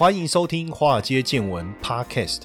欢迎收听《华尔街见闻》Podcast。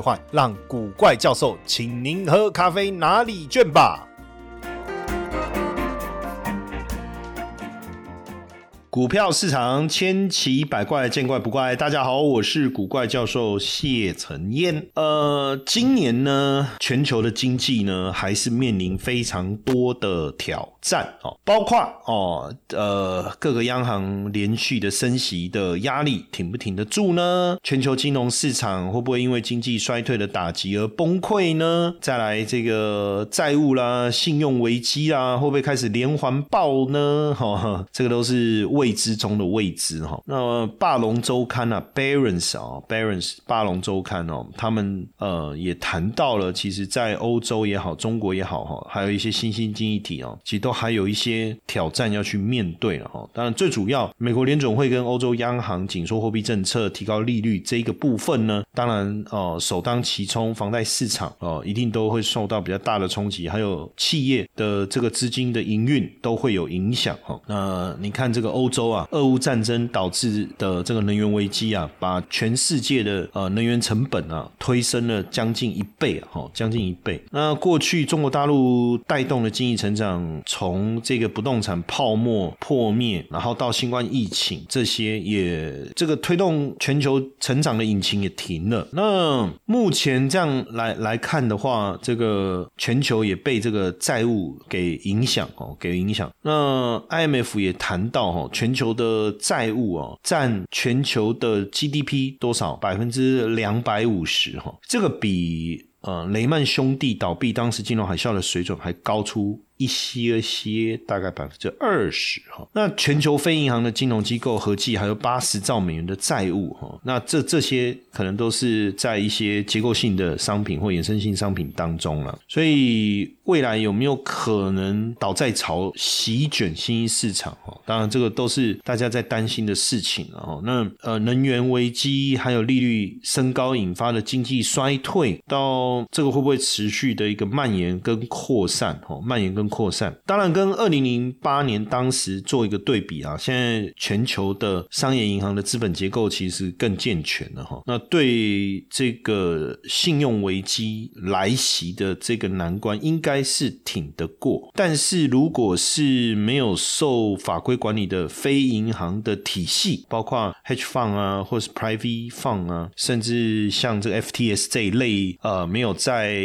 换让古怪教授请您喝咖啡拿礼券吧。股票市场千奇百怪，见怪不怪。大家好，我是古怪教授谢承彦。呃，今年呢，全球的经济呢，还是面临非常多的挑战哦，包括哦，呃，各个央行连续的升息的压力，挺不挺得住呢？全球金融市场会不会因为经济衰退的打击而崩溃呢？再来，这个债务啦、信用危机啦，会不会开始连环爆呢？哈，这个都是未。知中的未知哈，那霸龙周刊啊，Barons 啊，Barons 霸龙周刊哦，他们呃也谈到了，其实，在欧洲也好，中国也好哈，还有一些新兴经济体哦，其实都还有一些挑战要去面对了哈。当然，最主要，美国联总会跟欧洲央行紧缩货币政策、提高利率这一个部分呢，当然哦，首当其冲，房贷市场哦，一定都会受到比较大的冲击，还有企业的这个资金的营运都会有影响哈。那你看这个欧洲。啊，俄乌战争导致的这个能源危机啊，把全世界的呃能源成本啊推升了将近一倍啊，哈，将近一倍。那过去中国大陆带动的经济成长，从这个不动产泡沫破灭，然后到新冠疫情，这些也这个推动全球成长的引擎也停了。那目前这样来来看的话，这个全球也被这个债务给影响哦，给影响。那 IMF 也谈到哈全。全球的债务哦，占全球的 GDP 多少？百分之两百五十哈，这个比呃雷曼兄弟倒闭当时金融海啸的水准还高出。一些些，大概百分之二十哈。那全球非银行的金融机构合计还有八十兆美元的债务哈。那这这些可能都是在一些结构性的商品或衍生性商品当中了。所以未来有没有可能倒债潮席卷新兴市场哈？当然，这个都是大家在担心的事情哦。那呃，能源危机还有利率升高引发的经济衰退，到这个会不会持续的一个蔓延跟扩散？哈，蔓延跟扩散，当然跟二零零八年当时做一个对比啊，现在全球的商业银行的资本结构其实更健全了哈。那对这个信用危机来袭的这个难关，应该是挺得过。但是如果是没有受法规管理的非银行的体系，包括 hedge fund 啊，或是 private fund 啊，甚至像这个 FTS 这一类呃没有在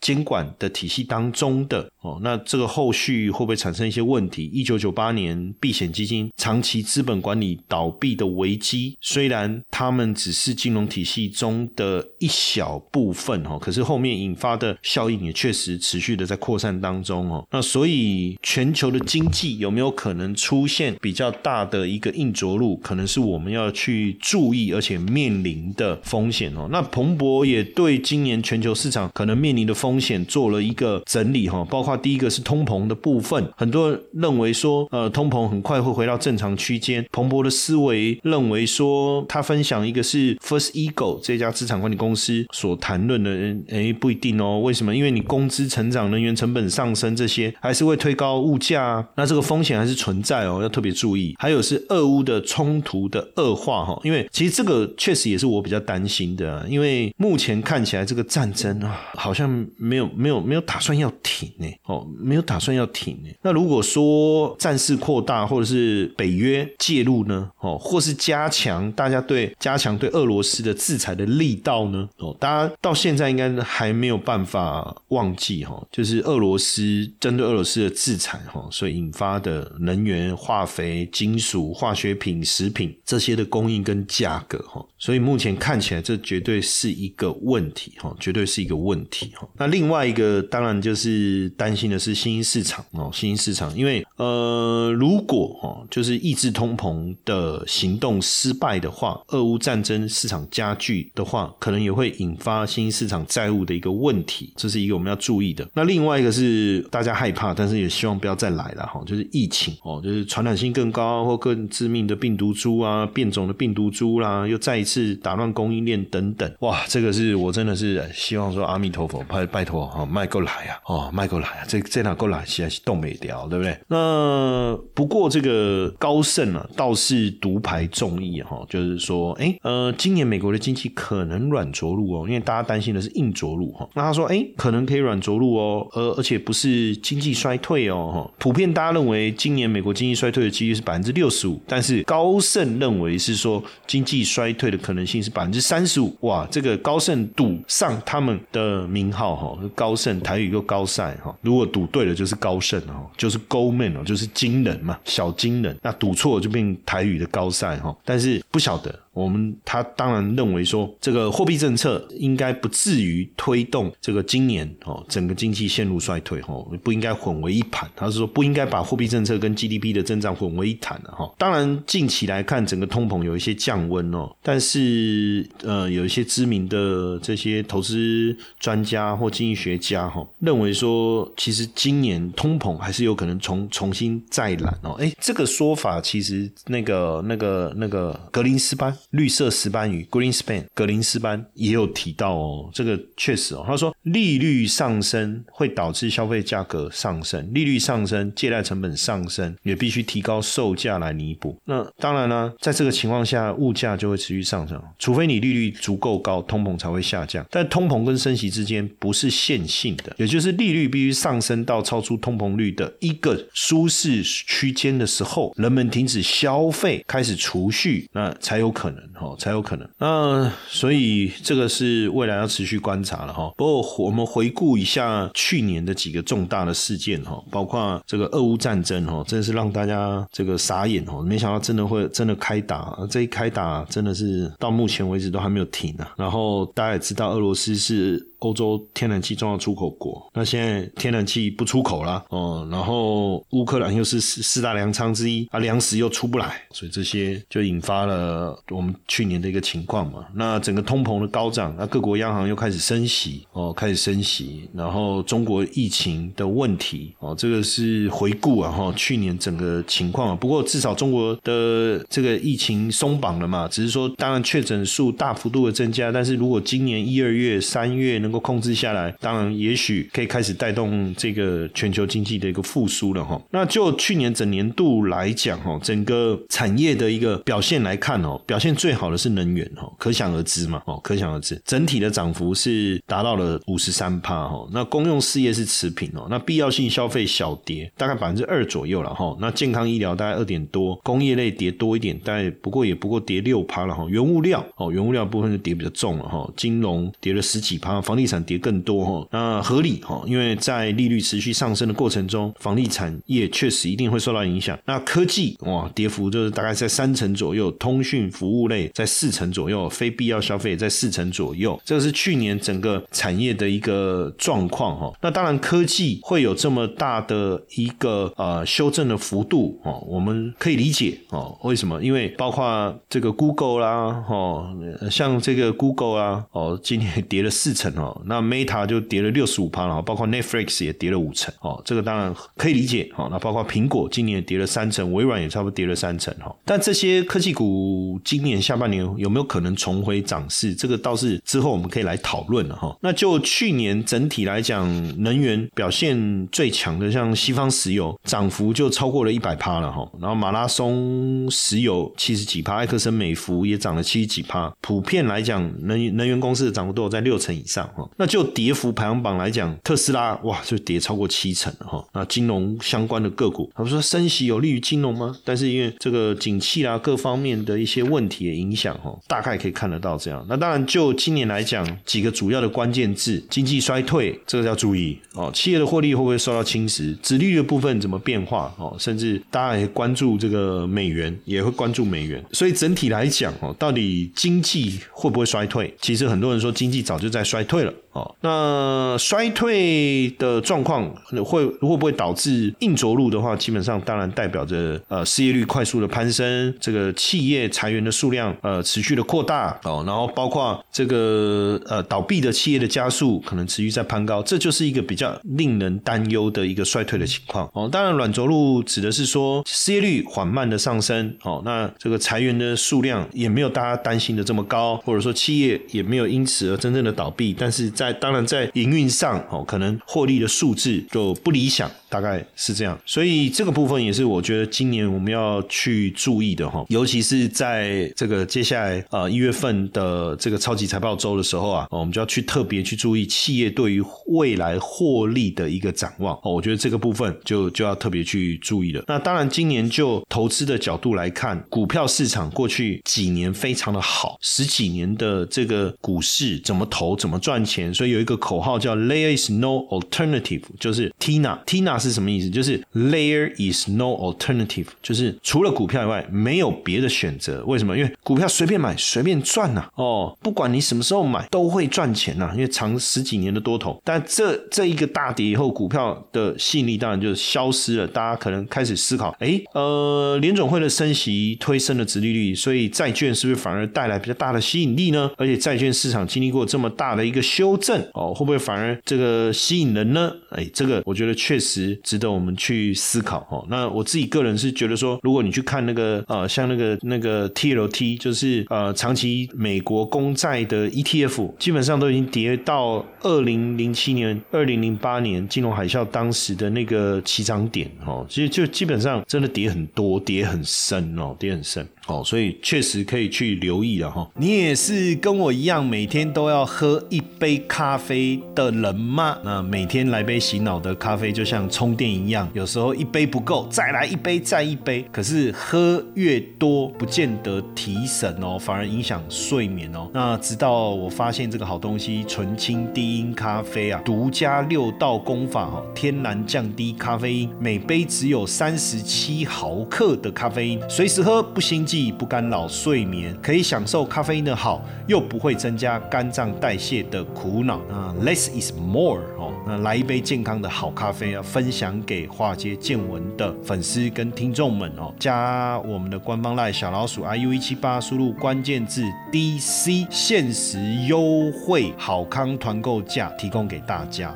监管的体系当中的哦，那这个后续会不会产生一些问题？一九九八年避险基金长期资本管理倒闭的危机，虽然他们只是金融体系中的一小部分哦，可是后面引发的效应也确实持续的在扩散当中哦。那所以全球的经济有没有可能出现比较大的一个硬着陆？可能是我们要去注意而且面临的风险哦。那彭博也对今年全球市场可能面临的风险做了一个整理哈，包括第一个是。通膨的部分，很多人认为说，呃，通膨很快会回到正常区间。彭博的思维认为说，他分享一个是 First Eagle 这家资产管理公司所谈论的，哎，不一定哦。为什么？因为你工资成长、能源成本上升这些，还是会推高物价啊，那这个风险还是存在哦，要特别注意。还有是俄乌的冲突的恶化哈，因为其实这个确实也是我比较担心的，因为目前看起来这个战争啊，好像没有没有没有打算要停呢，哦，没有。打算要停那如果说战事扩大，或者是北约介入呢？哦，或是加强大家对加强对俄罗斯的制裁的力道呢？哦，大家到现在应该还没有办法忘记哈，就是俄罗斯针对俄罗斯的制裁哈，所以引发的能源、化肥、金属、化学品、食品这些的供应跟价格哈，所以目前看起来这绝对是一个问题哈，绝对是一个问题哈。那另外一个当然就是担心的是新。兴市场哦，新兴市场，因为呃，如果哦，就是抑制通膨的行动失败的话，俄乌战争市场加剧的话，可能也会引发新市场债务的一个问题，这是一个我们要注意的。那另外一个是大家害怕，但是也希望不要再来了哈，就是疫情哦，就是传染性更高或更致命的病毒株啊，变种的病毒株啦，又再一次打乱供应链等等。哇，这个是我真的是希望说阿弥陀佛，拜拜托哈，迈过来啊，哦，迈过来啊，这这哪过来，现在是冻没掉，对不对？那呃不过这个高盛啊，倒是独排众议哈，就是说，哎，呃，今年美国的经济可能软着陆哦，因为大家担心的是硬着陆哈。那他说，哎，可能可以软着陆哦，而而且不是经济衰退哦，哈。普遍大家认为今年美国经济衰退的几率是百分之六十五，但是高盛认为是说经济衰退的可能性是百分之三十五。哇，这个高盛赌上他们的名号哈，高盛台语又高赛哈，如果赌对了就是高盛哦，就是 Goldman 就是惊人嘛，小惊人。那赌错就变台语的高赛哈，但是不晓得。我们他当然认为说，这个货币政策应该不至于推动这个今年哦整个经济陷入衰退哈，不应该混为一盘。他是说不应该把货币政策跟 GDP 的增长混为一谈的哈。当然近期来看，整个通膨有一些降温哦，但是呃有一些知名的这些投资专家或经济学家哈认为说，其实今年通膨还是有可能重重新再燃哦。哎，这个说法其实那个那个那个格林斯潘。绿色石斑鱼 （Greenspan） 格林斯班也有提到哦，这个确实哦，他说利率上升会导致消费价格上升，利率上升，借贷成本上升，也必须提高售价来弥补。那当然呢，在这个情况下，物价就会持续上升，除非你利率足够高，通膨才会下降。但通膨跟升息之间不是线性的，也就是利率必须上升到超出通膨率的一个舒适区间的时候，人们停止消费，开始储蓄，那才有可能。哦，才有可能。那所以这个是未来要持续观察了哈。不过我们回顾一下去年的几个重大的事件哈，包括这个俄乌战争哈，真是让大家这个傻眼哦，没想到真的会真的开打，这一开打真的是到目前为止都还没有停啊。然后大家也知道，俄罗斯是。欧洲天然气重要出口国，那现在天然气不出口了哦，然后乌克兰又是四四大粮仓之一，啊，粮食又出不来，所以这些就引发了我们去年的一个情况嘛。那整个通膨的高涨，那各国央行又开始升息哦，开始升息，然后中国疫情的问题哦，这个是回顾啊哈，去年整个情况啊。不过至少中国的这个疫情松绑了嘛，只是说当然确诊数大幅度的增加，但是如果今年一二月、三月呢？能够控制下来，当然也许可以开始带动这个全球经济的一个复苏了哈。那就去年整年度来讲哈，整个产业的一个表现来看哦，表现最好的是能源哈，可想而知嘛哦，可想而知，整体的涨幅是达到了五十三帕哈。那公用事业是持平哦，那必要性消费小跌，大概百分之二左右了哈。那健康医疗大概二点多，工业类跌多一点，大概不过也不过跌六趴了哈。原物料哦，原物料部分就跌比较重了哈，金融跌了十几趴，房地产跌更多哈，那合理哈，因为在利率持续上升的过程中，房地产业确实一定会受到影响。那科技哇，跌幅就是大概在三成左右，通讯服务类在四成左右，非必要消费在四成左右。这个是去年整个产业的一个状况哈。那当然科技会有这么大的一个呃修正的幅度哦，我们可以理解哦。为什么？因为包括这个 Google 啦，哦，像这个 Google 啊，哦，今年跌了四成哦。那 Meta 就跌了六十五趴了，包括 Netflix 也跌了五成，哦，这个当然可以理解，哦，那包括苹果今年也跌了三成，微软也差不多跌了三成，哈，但这些科技股今年下半年有没有可能重回涨势？这个倒是之后我们可以来讨论了，哈。那就去年整体来讲，能源表现最强的，像西方石油，涨幅就超过了一百趴了，哈。然后马拉松石油七十几趴，埃克森美孚也涨了七十几趴，普遍来讲，能能源公司的涨幅都有在六成以上。那就跌幅排行榜来讲，特斯拉哇就跌超过七成哈。那金融相关的个股，他们说升息有利于金融吗？但是因为这个景气啊各方面的一些问题的影响哈，大概可以看得到这样。那当然就今年来讲，几个主要的关键字，经济衰退这个要注意哦。企业的获利会不会受到侵蚀？殖利率的部分怎么变化哦？甚至大家也关注这个美元，也会关注美元。所以整体来讲哦，到底经济会不会衰退？其实很多人说经济早就在衰退了。Yeah. 哦。那衰退的状况会会不会导致硬着陆的话，基本上当然代表着呃失业率快速的攀升，这个企业裁员的数量呃持续的扩大哦，然后包括这个呃倒闭的企业的加速可能持续在攀高，这就是一个比较令人担忧的一个衰退的情况哦。当然软着陆指的是说失业率缓慢的上升哦，那这个裁员的数量也没有大家担心的这么高，或者说企业也没有因此而真正的倒闭，但是在当然在营运上哦，可能获利的数字就不理想。大概是这样，所以这个部分也是我觉得今年我们要去注意的哈，尤其是在这个接下来呃一月份的这个超级财报周的时候啊，我们就要去特别去注意企业对于未来获利的一个展望哦，我觉得这个部分就就要特别去注意了。那当然，今年就投资的角度来看，股票市场过去几年非常的好，十几年的这个股市怎么投怎么赚钱，所以有一个口号叫 “There is no alternative”，就是 Tina Tina。是什么意思？就是 there is no alternative，就是除了股票以外没有别的选择。为什么？因为股票随便买随便赚呐。哦，不管你什么时候买都会赚钱呐。因为长十几年的多头，但这这一个大跌以后，股票的吸引力当然就是消失了。大家可能开始思考：哎，呃，联总会的升息推升了殖利率，所以债券是不是反而带来比较大的吸引力呢？而且债券市场经历过这么大的一个修正，哦，会不会反而这个吸引人呢？哎，这个我觉得确实。值得我们去思考哦。那我自己个人是觉得说，如果你去看那个呃，像那个那个 TLT，就是呃长期美国公债的 ETF，基本上都已经跌到二零零七年、二零零八年金融海啸当时的那个起涨点哦。其实就基本上真的跌很多，跌很深哦，跌很深。哦，所以确实可以去留意了哈。你也是跟我一样每天都要喝一杯咖啡的人吗？那每天来杯洗脑的咖啡就像充电一样，有时候一杯不够，再来一杯，再一杯。可是喝越多，不见得提神哦，反而影响睡眠哦。那直到我发现这个好东西——纯青低音咖啡啊，独家六道功法哦，天然降低咖啡因，每杯只有三十七毫克的咖啡因，随时喝不心悸。不干扰睡眠，可以享受咖啡因的好，又不会增加肝脏代谢的苦恼。啊，less is more 哦，那来一杯健康的好咖啡啊，分享给化街见闻的粉丝跟听众们哦，加我们的官方赖小老鼠 iu 一七八，输入关键字 dc，限时优惠好康团购价提供给大家。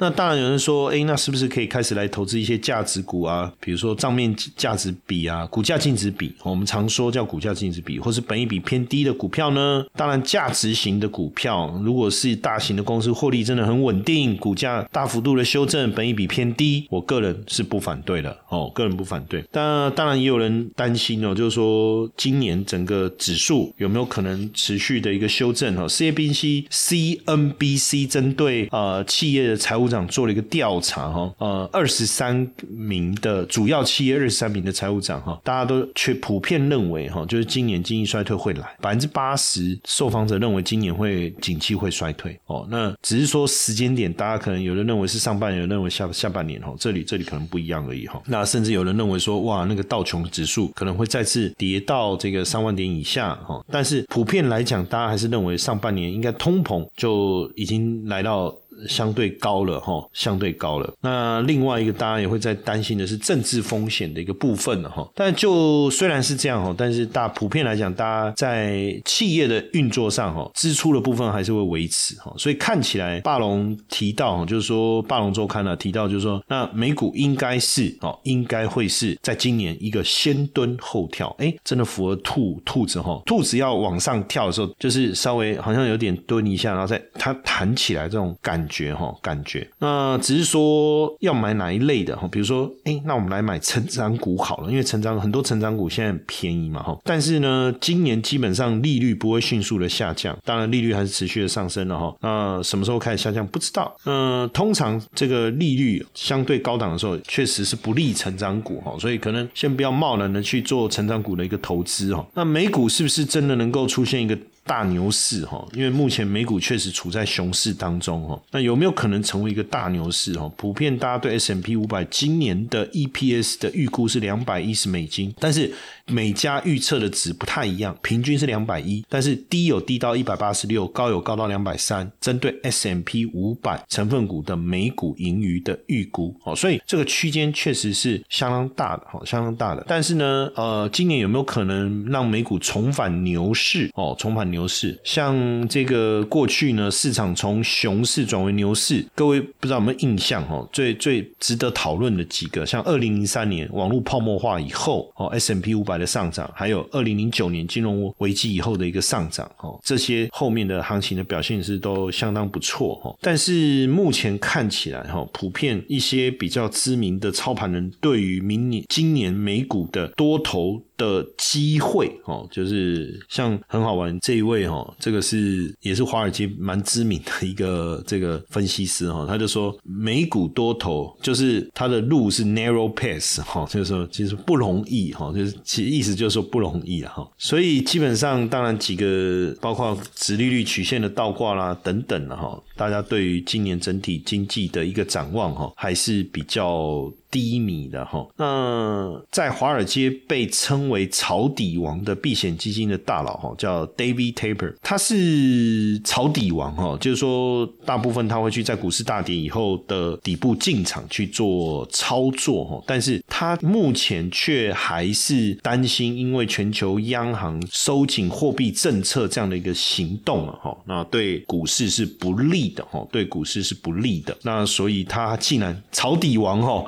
那当然有人说，哎，那是不是可以开始来投资一些价值股啊？比如说账面价值比啊，股价净值比，我们常说叫股价净值比，或是本益比偏低的股票呢？当然，价值型的股票，如果是大型的公司，获利真的很稳定，股价大幅度的修正，本益比偏低，我个人是不反对的哦，个人不反对。但当然也有人担心哦，就是说今年整个指数有没有可能持续的一个修正？哦，CNBC CNBC 针对呃企业的财务。长做了一个调查哈，呃，二十三名的主要企业，二十三名的财务长哈，大家都却普遍认为哈，就是今年经济衰退会来，百分之八十受访者认为今年会景气会衰退哦，那只是说时间点，大家可能有人认为是上半年，有人认为下下半年哈，这里这里可能不一样而已哈，那甚至有人认为说哇，那个道琼指数可能会再次跌到这个三万点以下哈，但是普遍来讲，大家还是认为上半年应该通膨就已经来到。相对高了哈，相对高了。那另外一个，大家也会在担心的是政治风险的一个部分了哈。但就虽然是这样哈，但是大普遍来讲，大家在企业的运作上哈，支出的部分还是会维持哈。所以看起来，霸龙提到就是说，霸龙周刊呢提到就是说，那美股应该是哦，应该会是在今年一个先蹲后跳，哎，真的符合兔兔子哈，兔子要往上跳的时候，就是稍微好像有点蹲一下，然后再它弹起来这种感。觉哈，感觉那只是说要买哪一类的哈，比如说，哎，那我们来买成长股好了，因为成长很多成长股现在便宜嘛哈。但是呢，今年基本上利率不会迅速的下降，当然利率还是持续的上升了哈。那什么时候开始下降不知道。嗯，通常这个利率相对高档的时候，确实是不利成长股哈，所以可能先不要贸然的去做成长股的一个投资哈。那美股是不是真的能够出现一个大牛市哈，因为目前美股确实处在熊市当中哈，那有没有可能成为一个大牛市哈？普遍大家对 S M P 五百今年的 E P S 的预估是两百一十美金，但是每家预测的值不太一样，平均是两百一，但是低有低到一百八十六，高有高到两百三。针对 S M P 五百成分股的每股盈余的预估哦，所以这个区间确实是相当大的哈，相当大的。但是呢，呃，今年有没有可能让美股重返牛市哦？重返牛牛市，像这个过去呢，市场从熊市转为牛市，各位不知道有没有印象哦？最最值得讨论的几个，像二零零三年网络泡沫化以后哦，S M P 五百的上涨，还有二零零九年金融危机以后的一个上涨哦，这些后面的行情的表现是都相当不错哈。但是目前看起来哈，普遍一些比较知名的操盘人对于明年今年美股的多头。的机会哦，就是像很好玩这一位哦，这个是也是华尔街蛮知名的一个这个分析师哈，他就说美股多头就是他的路是 narrow pass 哈，就是说其实不容易哈，就是其意思就是说不容易哈，所以基本上当然几个包括直利率曲线的倒挂啦等等的哈，大家对于今年整体经济的一个展望哈，还是比较。低迷的哈，那在华尔街被称为抄底王的避险基金的大佬哈，叫 David Taper，他是抄底王哈，就是说大部分他会去在股市大跌以后的底部进场去做操作哈，但是他目前却还是担心，因为全球央行收紧货币政策这样的一个行动了哈，那对股市是不利的哈，对股市是不利的，那所以他既然抄底王哈。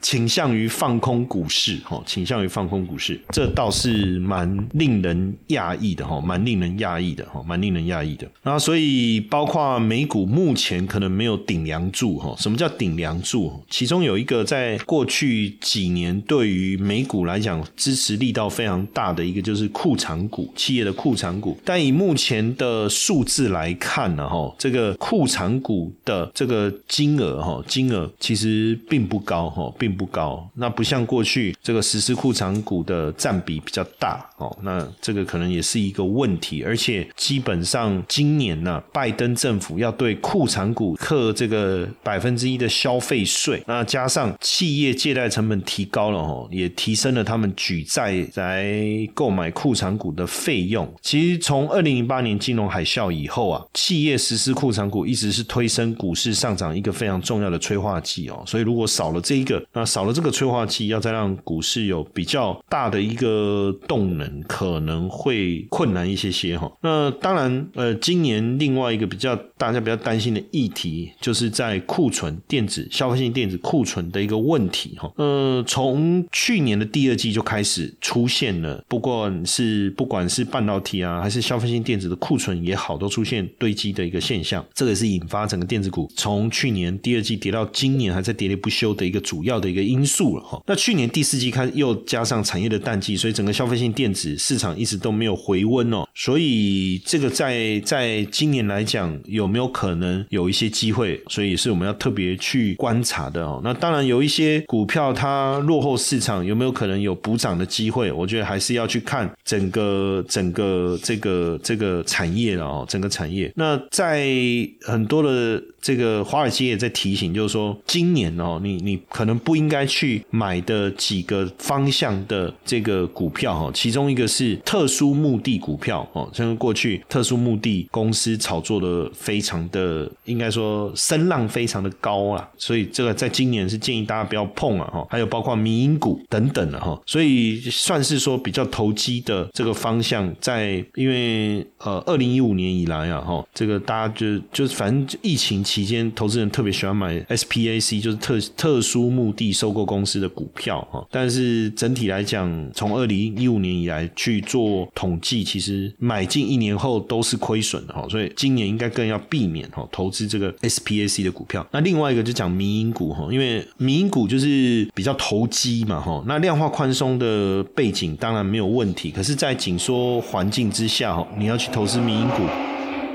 倾向于放空股市，哈，倾向于放空股市，这倒是蛮令人讶异的，哈，蛮令人讶异的，哈，蛮令人讶异的。那所以包括美股目前可能没有顶梁柱，哈，什么叫顶梁柱？其中有一个在过去几年对于美股来讲支持力道非常大的一个就是库藏股，企业的库藏股。但以目前的数字来看呢，哈，这个库藏股的这个金额，哈，金额其实并不高，哈。并不高，那不像过去这个实施库藏股的占比比较大哦，那这个可能也是一个问题，而且基本上今年呢，拜登政府要对库藏股课这个百分之一的消费税，那加上企业借贷成本提高了哦，也提升了他们举债来购买库藏股的费用。其实从二零零八年金融海啸以后啊，企业实施库藏股一直是推升股市上涨一个非常重要的催化剂哦，所以如果少了这一个。那少了这个催化剂，要再让股市有比较大的一个动能，可能会困难一些些哈。那当然，呃，今年另外一个比较大家比较担心的议题，就是在库存电子、消费性电子库存的一个问题哈。呃，从去年的第二季就开始出现了，不管是不管是半导体啊，还是消费性电子的库存也好，都出现堆积的一个现象。这个是引发整个电子股从去年第二季跌到今年还在跌跌不休的一个主要。的一个因素了哈，那去年第四季开又加上产业的淡季，所以整个消费性电子市场一直都没有回温哦，所以这个在在今年来讲有有没有可能有一些机会，所以是我们要特别去观察的哦。那当然有一些股票它落后市场有没有可能有补涨的机会，我觉得还是要去看整个整个这个这个产业了哦，整个产业。那在很多的这个华尔街也在提醒，就是说今年哦，你你可能。不应该去买的几个方向的这个股票哈，其中一个是特殊目的股票哦，像过去特殊目的公司炒作的非非常的，应该说声浪非常的高啊，所以这个在今年是建议大家不要碰啊哈，还有包括民营股等等的哈，所以算是说比较投机的这个方向，在因为呃二零一五年以来啊哈，这个大家就就是反正疫情期间，投资人特别喜欢买 SPAC，就是特特殊目。的收购公司的股票哈，但是整体来讲，从二零一五年以来去做统计，其实买进一年后都是亏损的哈，所以今年应该更要避免哈投资这个 SPAC 的股票。那另外一个就讲民营股哈，因为民营股就是比较投机嘛哈，那量化宽松的背景当然没有问题，可是，在紧缩环境之下哈，你要去投资民营股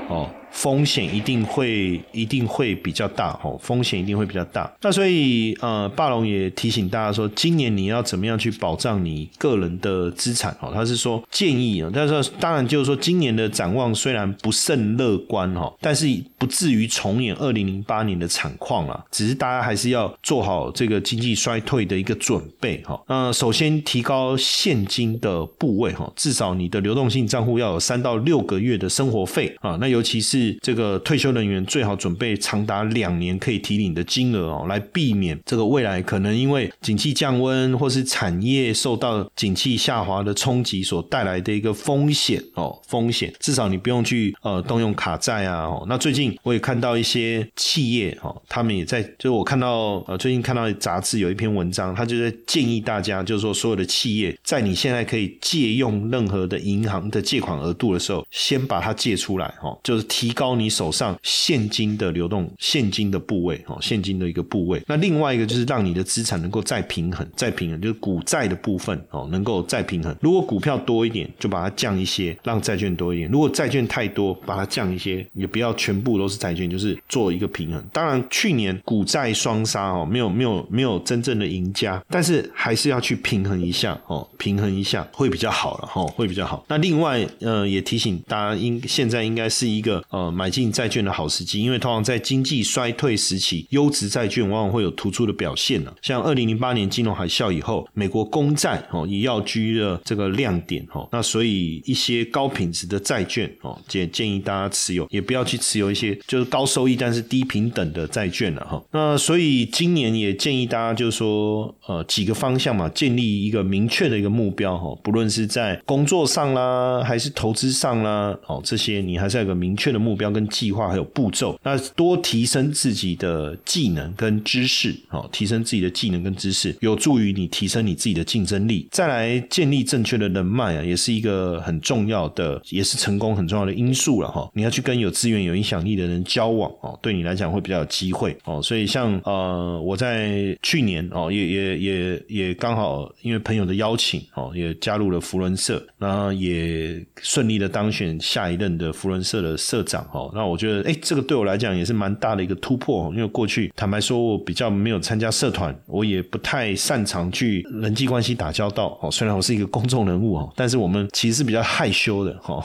哦。风险一定会一定会比较大哦，风险一定会比较大。那所以呃，霸龙也提醒大家说，今年你要怎么样去保障你个人的资产哦？他是说建议啊，但是当然就是说，今年的展望虽然不甚乐观哈，但是不至于重演二零零八年的惨况啊。只是大家还是要做好这个经济衰退的一个准备哈。那首先提高现金的部位哈，至少你的流动性账户要有三到六个月的生活费啊。那尤其是是这个退休人员最好准备长达两年可以提领的金额哦，来避免这个未来可能因为景气降温或是产业受到景气下滑的冲击所带来的一个风险哦，风险至少你不用去呃动用卡债啊。哦，那最近我也看到一些企业哦，他们也在，就是我看到呃最近看到杂志有一篇文章，他就在建议大家，就是说所有的企业在你现在可以借用任何的银行的借款额度的时候，先把它借出来哦，就是提提高你手上现金的流动现金的部位哦，现金的一个部位。那另外一个就是让你的资产能够再平衡，再平衡就是股债的部分哦，能够再平衡。如果股票多一点，就把它降一些，让债券多一点；如果债券太多，把它降一些，也不要全部都是债券，就是做一个平衡。当然，去年股债双杀哦，没有没有没有真正的赢家，但是还是要去平衡一下哦，平衡一下会比较好了哈，会比较好。那另外呃，也提醒大家，应现在应该是一个呃呃买进债券的好时机，因为通常在经济衰退时期，优质债券往往会有突出的表现呢。像二零零八年金融海啸以后，美国公债哦也要居了这个亮点哦，那所以一些高品质的债券哦，建建议大家持有，也不要去持有一些就是高收益但是低平等的债券了哈。那所以今年也建议大家就是说呃几个方向嘛，建立一个明确的一个目标哈，不论是在工作上啦，还是投资上啦，哦这些你还是要有个明确的目目标跟计划还有步骤。那多提升自己的技能跟知识，哦提升自己的技能跟知识，有助于你提升你自己的竞争力。再来建立正确的人脉啊，也是一个很重要的，也是成功很重要的因素了哈。你要去跟有资源、有影响力的人交往哦，对你来讲会比较有机会哦。所以像呃，我在去年哦，也也也也刚好因为朋友的邀请哦，也加入了福伦社，那也顺利的当选下一任的福伦社的社长哦。那我觉得哎，这个对我来讲也是蛮大的一个突破，因为过去坦白说，我比较没有参加社团，我也不太擅长去人际关系打交道哦。虽然我是一个公众人物哦，但是我们其实是比较害羞的哦，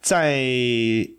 在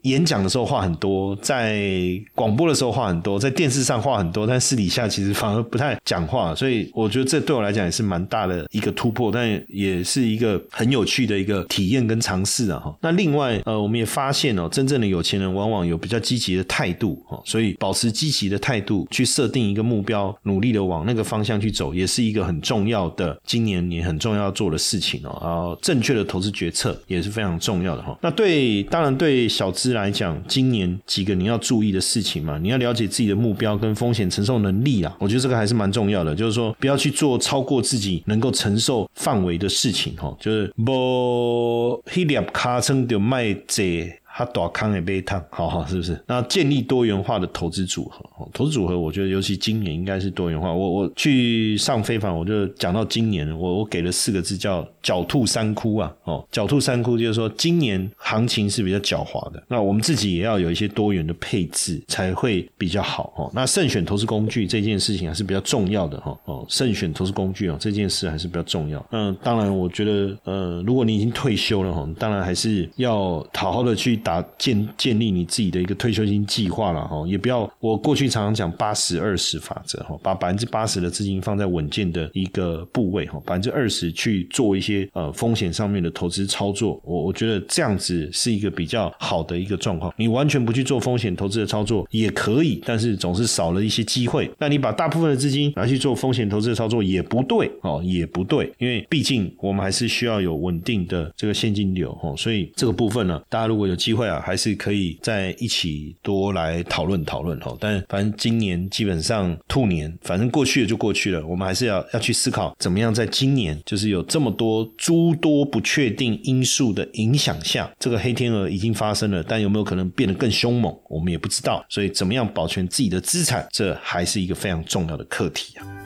演讲的时候话很多，在广播的时候话很多，在电视上话很多，但私底下其实反而不太讲话，所以我觉得这对我来讲也是蛮大的一个突破，但也是一个很有趣的一个体验跟尝试啊哈。那另外呃，我们也发现哦，真正的有钱人往往有比较积极的态度哦，所以保持积极的态度去设定一个目标，努力的往那个方向去走，也是一个很重要的今年你很重要要做的事情哦。然后正确的投资决策也是非常重要的哈。那对当然对小资来讲，今年几个你要注意的事情嘛，你要了解自己的目标跟风险承受能力啊，我觉得这个还是蛮重要的，就是说不要去做超过自己能够承受范围的事情哈，就是不一粒卡称就卖这。他躲康也被烫，好好是不是？那建立多元化的投资组合，投资组合，我觉得尤其今年应该是多元化。我我去上非凡，我就讲到今年，我我给了四个字叫“狡兔三窟”啊，哦，“狡兔三窟”就是说今年行情是比较狡猾的，那我们自己也要有一些多元的配置才会比较好哦。那慎选投资工具这件事情还是比较重要的哈哦，慎选投资工具哦这件事还是比较重要。嗯，当然我觉得呃，如果你已经退休了哈，当然还是要好好的去。打建建立你自己的一个退休金计划了哈，也不要我过去常常讲八十二十法则哈，把百分之八十的资金放在稳健的一个部位哈，百分之二十去做一些呃风险上面的投资操作。我我觉得这样子是一个比较好的一个状况。你完全不去做风险投资的操作也可以，但是总是少了一些机会。那你把大部分的资金拿去做风险投资的操作也不对哦，也不对，因为毕竟我们还是需要有稳定的这个现金流哦，所以这个部分呢，大家如果有机会。会啊，还是可以在一起多来讨论讨论哦。但反正今年基本上兔年，反正过去了就过去了。我们还是要要去思考，怎么样在今年，就是有这么多诸多不确定因素的影响下，这个黑天鹅已经发生了，但有没有可能变得更凶猛，我们也不知道。所以，怎么样保全自己的资产，这还是一个非常重要的课题啊。